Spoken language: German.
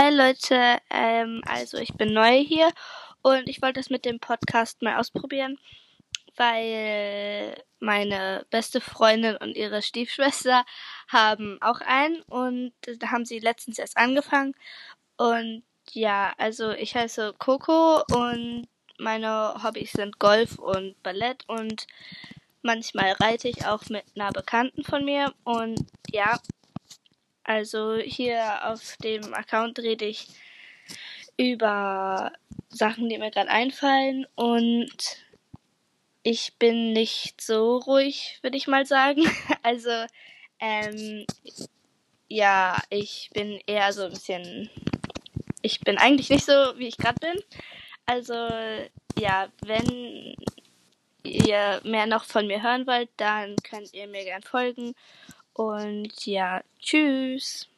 Leute, ähm, also ich bin neu hier und ich wollte das mit dem Podcast mal ausprobieren, weil meine beste Freundin und ihre Stiefschwester haben auch einen und da haben sie letztens erst angefangen und ja, also ich heiße Coco und meine Hobbys sind Golf und Ballett und manchmal reite ich auch mit einer Bekannten von mir und ja, also hier auf dem Account rede ich über Sachen, die mir gerade einfallen und ich bin nicht so ruhig, würde ich mal sagen. Also ähm, ja, ich bin eher so ein bisschen. Ich bin eigentlich nicht so, wie ich gerade bin. Also ja, wenn ihr mehr noch von mir hören wollt, dann könnt ihr mir gern folgen. Und ja, tschüss.